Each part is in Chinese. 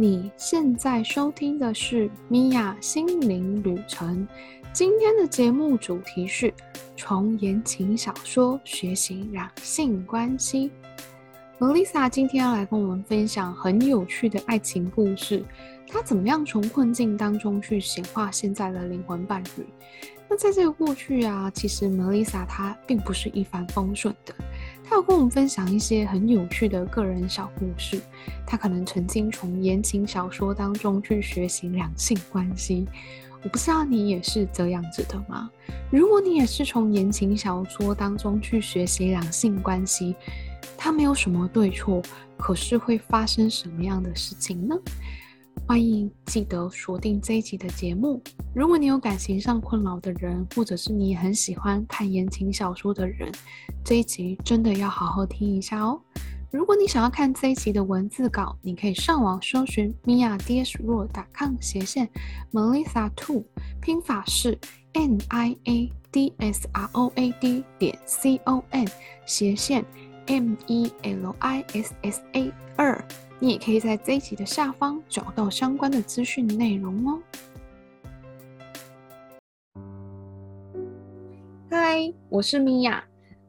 你现在收听的是米娅心灵旅程。今天的节目主题是从言情小说学习两性关系。Melissa 今天要来跟我们分享很有趣的爱情故事，她怎么样从困境当中去显化现在的灵魂伴侣？那在这个过去啊，其实 Melissa 她并不是一帆风顺的。他有跟我们分享一些很有趣的个人小故事。他可能曾经从言情小说当中去学习两性关系。我不知道你也是这样子的吗？如果你也是从言情小说当中去学习两性关系，它没有什么对错，可是会发生什么样的事情呢？欢迎记得锁定这一集的节目。如果你有感情上困扰的人，或者是你很喜欢看言情小说的人，这一集真的要好好听一下哦。如果你想要看这一集的文字稿，你可以上网搜寻 miadsroad.com 斜线 Melissa Two，拼法是 n i a d s r o a d 点 C O M 斜线 M E L I S S A 二。你也可以在这一集的下方找到相关的资讯内容哦。嗨，我是米娅，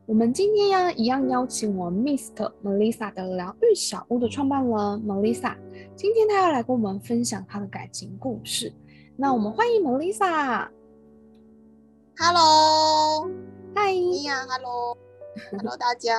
我们今天呀一样邀请我 Mr. Melissa 的疗愈小屋的创办人 Melissa，今天她要来跟我们分享她的感情故事。那我们欢迎 Melissa。Hello，嗨，米娅，Hello，Hello，大家。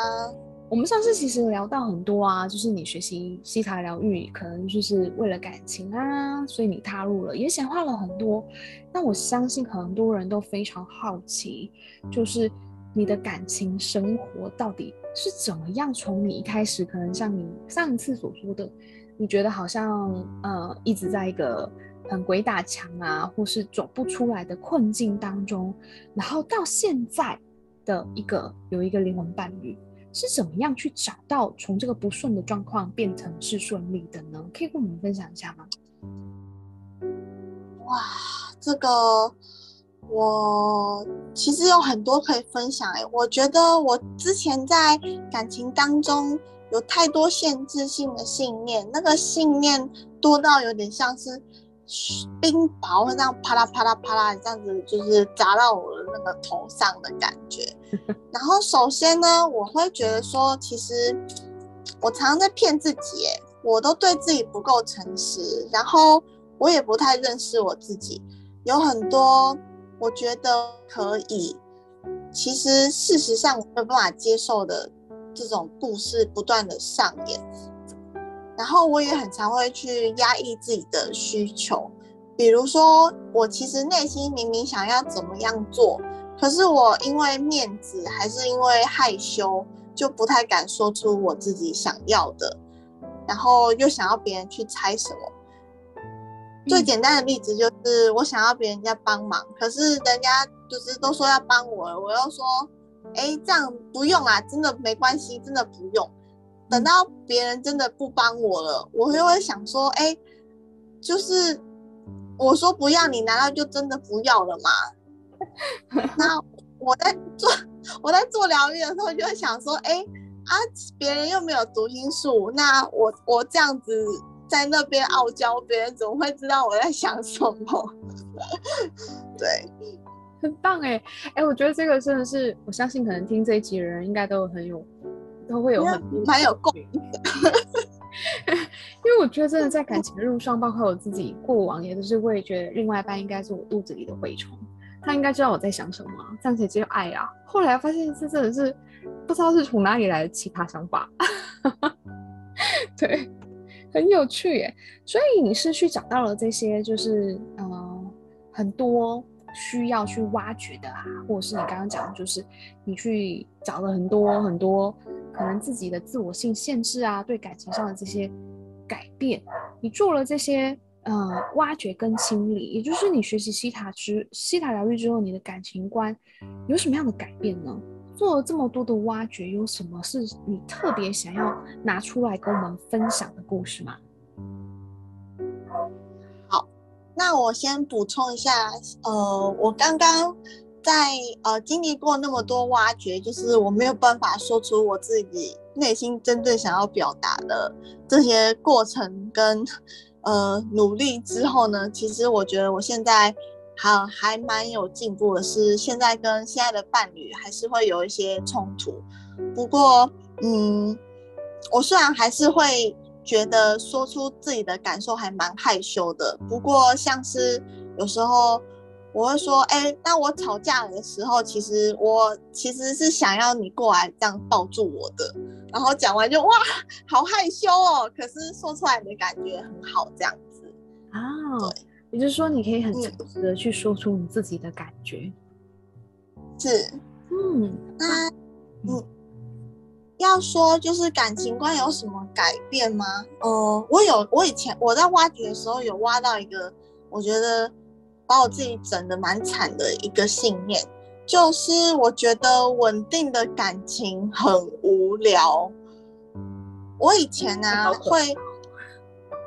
我们上次其实聊到很多啊，就是你学习西塔疗愈，可能就是为了感情啊，所以你踏入了，也显化了很多。那我相信很多人都非常好奇，就是你的感情生活到底是怎么样？从你一开始，可能像你上次所说的，你觉得好像呃一直在一个很鬼打墙啊，或是走不出来的困境当中，然后到现在的一个有一个灵魂伴侣。是怎么样去找到从这个不顺的状况变成是顺利的呢？可以跟我们分享一下吗？哇，这个我其实有很多可以分享哎。我觉得我之前在感情当中有太多限制性的信念，那个信念多到有点像是。冰雹会这样啪啦啪啦啪啦这样子，就是砸到我的那个头上的感觉。然后首先呢，我会觉得说，其实我常常在骗自己，哎，我都对自己不够诚实，然后我也不太认识我自己，有很多我觉得可以，其实事实上我没有办法接受的这种故事不断的上演。然后我也很常会去压抑自己的需求，比如说我其实内心明明想要怎么样做，可是我因为面子还是因为害羞，就不太敢说出我自己想要的，然后又想要别人去猜什么。最简单的例子就是我想要别人家帮忙，可是人家就是都说要帮我了，我又说，哎，这样不用啊，真的没关系，真的不用。等到别人真的不帮我了，我就会想说，哎、欸，就是我说不要，你难道就真的不要了吗？那我在做我在做疗愈的时候，就会想说，哎、欸、啊，别人又没有读心术，那我我这样子在那边傲娇，别人怎么会知道我在想什么？对，很棒哎哎、欸，我觉得这个真的是，我相信可能听这一集的人应该都很有。都会有很多蛮有共鸣的，因为我觉得真的在感情的路上，包括我自己过往也都是会觉得另外一半应该是我肚子里的蛔虫，他应该知道我在想什么，这样才叫爱啊。后来发现这真的是不知道是从哪里来的奇葩想法，对，很有趣耶。所以你是去找到了这些，就是嗯、很多。需要去挖掘的啊，或者是你刚刚讲的，就是你去找了很多很多可能自己的自我性限制啊，对感情上的这些改变，你做了这些呃挖掘跟清理，也就是你学习西塔之西塔疗愈之后，你的感情观有什么样的改变呢？做了这么多的挖掘，有什么是你特别想要拿出来跟我们分享的故事吗？好那我先补充一下，呃，我刚刚在呃经历过那么多挖掘，就是我没有办法说出我自己内心真正想要表达的这些过程跟呃努力之后呢，其实我觉得我现在还还蛮有进步的是，现在跟现在的伴侣还是会有一些冲突，不过嗯，我虽然还是会觉得说出自己的感受还蛮害羞的，不过像是有时候。我会说，哎、欸，那我吵架的时候，其实我其实是想要你过来这样抱住我的，然后讲完就哇，好害羞哦。可是说出来的感觉很好，这样子啊。对，也就是说，你可以很诚实的去说出你自己的感觉。是，嗯，那嗯，要说就是感情观有什么改变吗？呃，我有，我以前我在挖掘的时候有挖到一个，我觉得。把我自己整的蛮惨的一个信念，就是我觉得稳定的感情很无聊。我以前呢、啊、会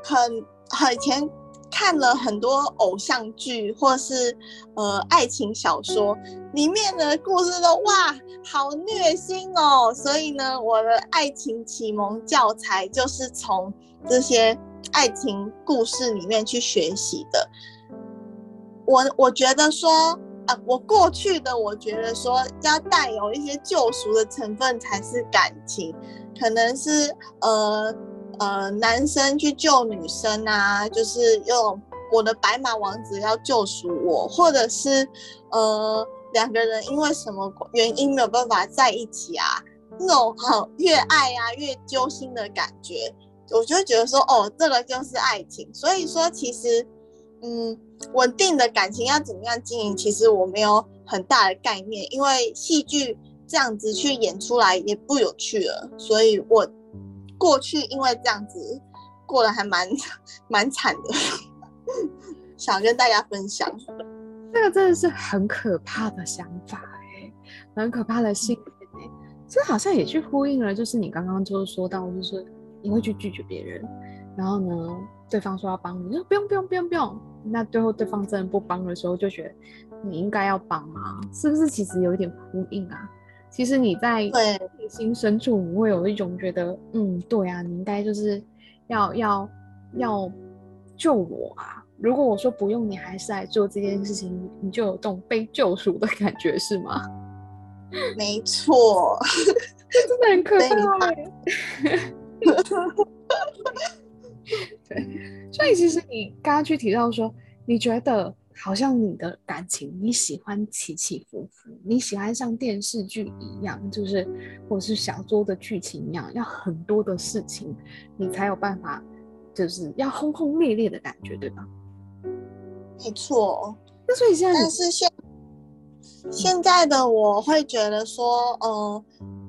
很很以前看了很多偶像剧或是呃爱情小说，里面的故事都哇好虐心哦，所以呢我的爱情启蒙教材就是从这些爱情故事里面去学习的。我我觉得说，啊，我过去的我觉得说，要带有一些救赎的成分才是感情，可能是呃呃男生去救女生啊，就是用我的白马王子要救赎我，或者是呃两个人因为什么原因没有办法在一起啊，那种很越爱啊越揪心的感觉，我就觉得说，哦，这个就是爱情。所以说，其实。嗯，稳定的感情要怎么样经营？其实我没有很大的概念，因为戏剧这样子去演出来也不有趣了。所以我过去因为这样子过得还蛮蛮惨的，想跟大家分享。这个真的是很可怕的想法哎，很可怕的信念哎，这好像也去呼应了，就是你刚刚就是说到，就是你会去拒绝别人，然后呢，对方说要帮你，你说不用不用不用不用。那最后对方真的不帮的时候，就觉得你应该要帮啊？是不是其实有一点呼应啊？其实你在内心深处，你会有一种觉得，嗯，对啊，你应该就是要要要救我啊！如果我说不用，你还是来做这件事情，你就有这种被救赎的感觉，是吗？没错，这 真的很可怕欸。对，所以其实你刚刚去提到说，你觉得好像你的感情，你喜欢起起伏伏，你喜欢像电视剧一样，就是或是小说的剧情一样，要很多的事情，你才有办法，就是要轰轰烈烈的感觉，对吧？没错。那所以现在，但是现现在的我会觉得说，呃。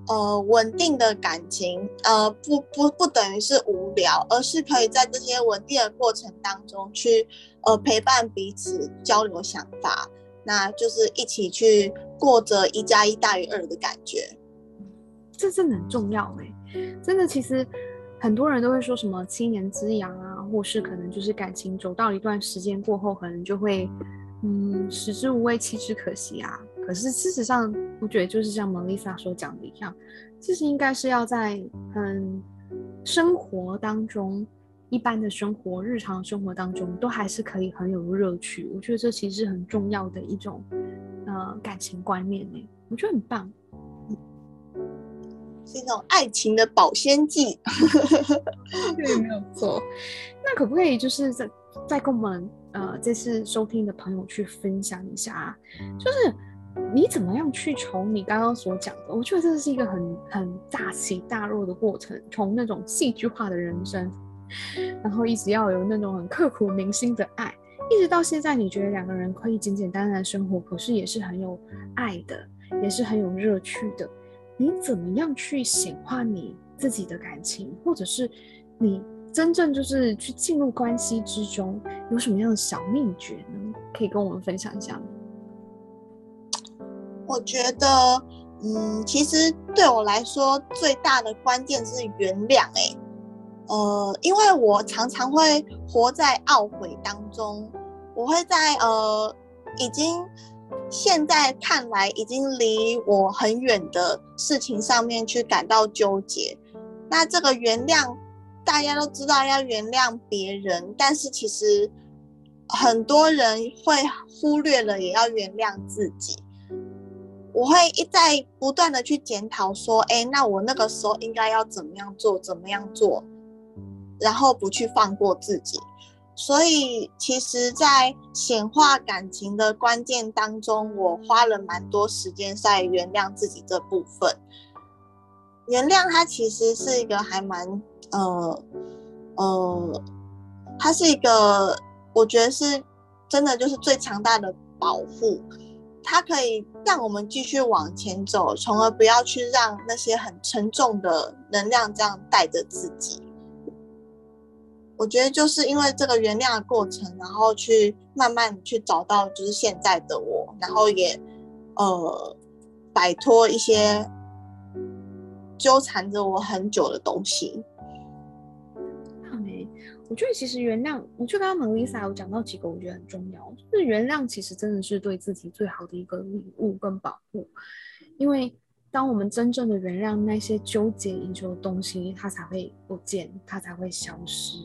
呃，稳定的感情，呃，不不不等于是无聊，而是可以在这些稳定的过程当中去，呃，陪伴彼此，交流想法，那就是一起去过着一加一大于二的感觉。这真的很重要哎，真的，其实很多人都会说什么七年之痒啊，或是可能就是感情走到一段时间过后，可能就会，嗯，食之无味，弃之可惜啊。可是事实上，我觉得就是像 Melissa 所讲的一样，其实应该是要在嗯生活当中，一般的生活、日常生活当中，都还是可以很有乐趣。我觉得这其实是很重要的一种呃感情观念呢，我觉得很棒，是一种爱情的保鲜剂。对，没有错。那可不可以就是再再跟我们呃这次收听的朋友去分享一下，就是。你怎么样去从你刚刚所讲的？我觉得这是一个很很大起大落的过程，从那种戏剧化的人生，然后一直要有那种很刻骨铭心的爱，一直到现在，你觉得两个人可以简简单单的生活，可是也是很有爱的，也是很有乐趣的。你怎么样去显化你自己的感情，或者是你真正就是去进入关系之中，有什么样的小秘诀呢？可以跟我们分享一下吗？我觉得，嗯，其实对我来说最大的关键是原谅。哎，呃，因为我常常会活在懊悔当中，我会在呃，已经现在看来已经离我很远的事情上面去感到纠结。那这个原谅大家都知道要原谅别人，但是其实很多人会忽略了也要原谅自己。我会一再不断的去检讨，说，哎，那我那个时候应该要怎么样做，怎么样做，然后不去放过自己。所以，其实，在显化感情的关键当中，我花了蛮多时间在原谅自己这部分。原谅它其实是一个还蛮，呃，呃，它是一个，我觉得是真的就是最强大的保护。它可以让我们继续往前走，从而不要去让那些很沉重的能量这样带着自己。我觉得就是因为这个原谅的过程，然后去慢慢去找到就是现在的我，然后也呃摆脱一些纠缠着我很久的东西。我觉得其实原谅，我就刚刚 Melissa 有讲到几个，我觉得很重要，就是原谅其实真的是对自己最好的一个礼物跟保护，因为当我们真正的原谅那些纠结已久的东西，它才会不见，它才会消失，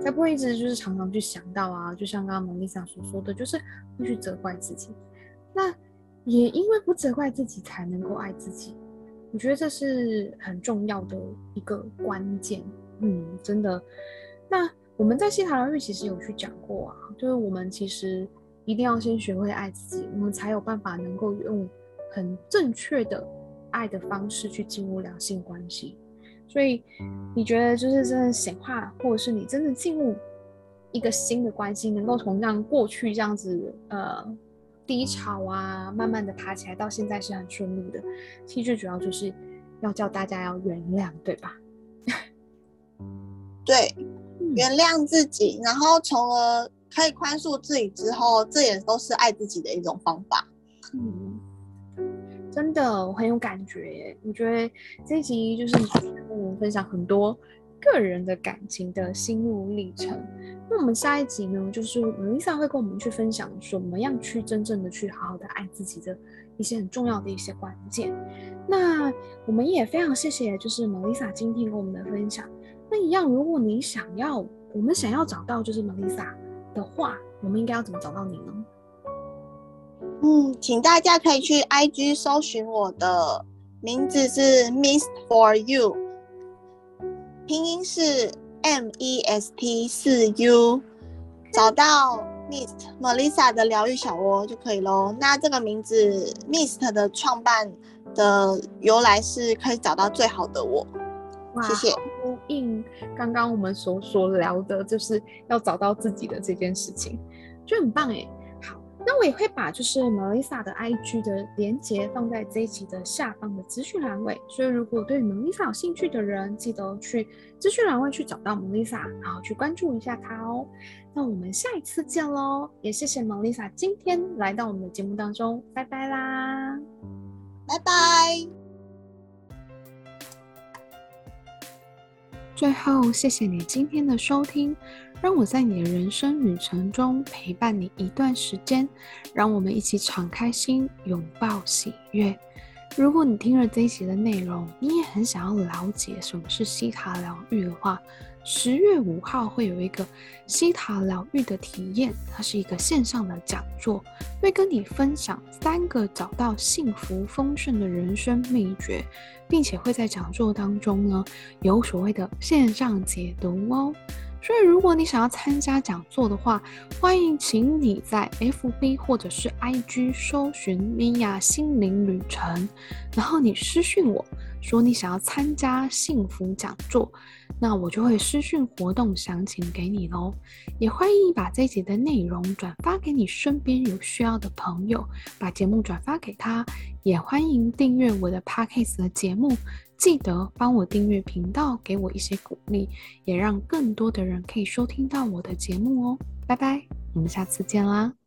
才不会一直就是常常去想到啊，就像刚刚 Melissa 所说的，就是会去责怪自己。那也因为不责怪自己，才能够爱自己。我觉得这是很重要的一个关键。嗯，真的。那我们在希塔疗愈其实有去讲过啊，就是我们其实一定要先学会爱自己，我们才有办法能够用很正确的爱的方式去进入两性关系。所以你觉得就是真的显化，或者是你真的进入一个新的关系，能够从这样过去这样子呃低潮啊，慢慢的爬起来，到现在是很顺利的。其实最主要就是要叫大家要原谅，对吧？对。原谅自己，然后从而可以宽恕自己之后，这也都是爱自己的一种方法。嗯，真的我很有感觉耶。我觉得这一集就是你跟我们分享很多个人的感情的心路历程。那我们下一集呢，就是 Melissa 会跟我们去分享怎么样去真正的去好好的爱自己的一些很重要的一些关键。那我们也非常谢谢，就是 Melissa 今天跟我们的分享。那一样，如果你想要，我们想要找到就是 Melissa 的话，我们应该要怎么找到你呢？嗯，请大家可以去 IG 搜寻我的名字是 Mist for You，拼音是 M E S T 四 U，找到 Mist Melissa 的疗愈小窝就可以喽。那这个名字 Mist 的创办的由来是可以找到最好的我。谢谢。刚刚我们所所聊的，就是要找到自己的这件事情，就很棒哎。好，那我也会把就是 Melissa 的 IG 的连接放在这一集的下方的资讯栏位，所以如果对 Melissa 有兴趣的人，记得去资讯栏位去找到 Melissa，然后去关注一下她哦。那我们下一次见喽，也谢谢 Melissa 今天来到我们的节目当中，拜拜啦，拜拜。最后，谢谢你今天的收听，让我在你的人生旅程中陪伴你一段时间，让我们一起敞开心，拥抱喜悦。如果你听了这一集的内容，你也很想要了解什么是希塔疗愈的话，十月五号会有一个希塔疗愈的体验，它是一个线上的讲座，会跟你分享三个找到幸福丰盛的人生秘诀，并且会在讲座当中呢有所谓的线上解读哦。所以如果你想要参加讲座的话，欢迎请你在 FB 或者是 IG 搜寻米娅心灵旅程，然后你私讯我说你想要参加幸福讲座。那我就会私讯活动详情给你喽，也欢迎把这集的内容转发给你身边有需要的朋友，把节目转发给他，也欢迎订阅我的 Podcast 的节目，记得帮我订阅频道，给我一些鼓励，也让更多的人可以收听到我的节目哦。拜拜，我们下次见啦。